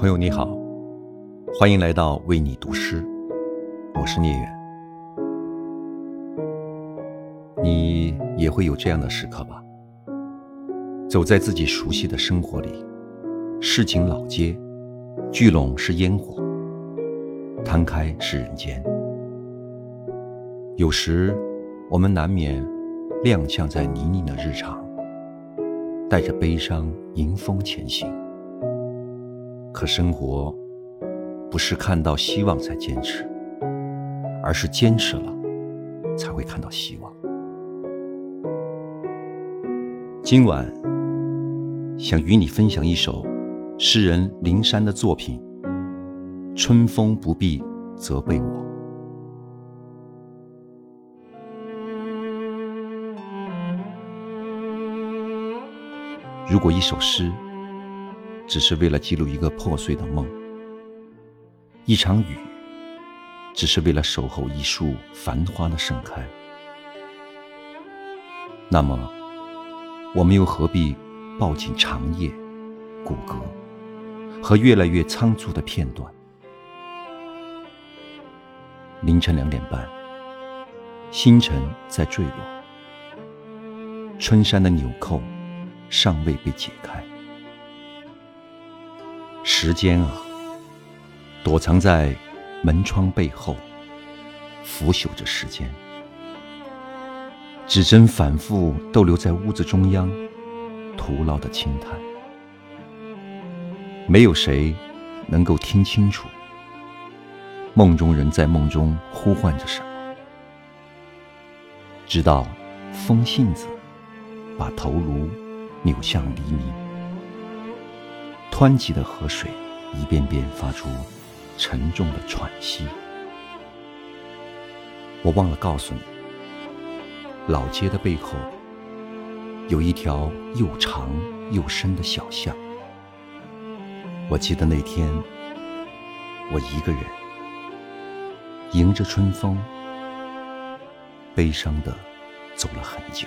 朋友你好，欢迎来到为你读诗，我是聂远。你也会有这样的时刻吧？走在自己熟悉的生活里，市井老街，聚拢是烟火，摊开是人间。有时，我们难免踉跄在泥泞的日常，带着悲伤迎风前行。可生活不是看到希望才坚持，而是坚持了才会看到希望。今晚想与你分享一首诗人林珊的作品《春风不必责备我》。如果一首诗，只是为了记录一个破碎的梦，一场雨，只是为了守候一束繁花的盛开。那么，我们又何必抱紧长夜、骨骼和越来越仓促的片段？凌晨两点半，星辰在坠落，春衫的纽扣尚未被解开。时间啊，躲藏在门窗背后，腐朽着时间。指针反复逗留在屋子中央，徒劳的轻叹。没有谁能够听清楚，梦中人在梦中呼唤着什么。直到风信子把头颅扭向黎明。湍急的河水，一遍遍发出沉重的喘息。我忘了告诉你，老街的背后有一条又长又深的小巷。我记得那天，我一个人迎着春风，悲伤的走了很久。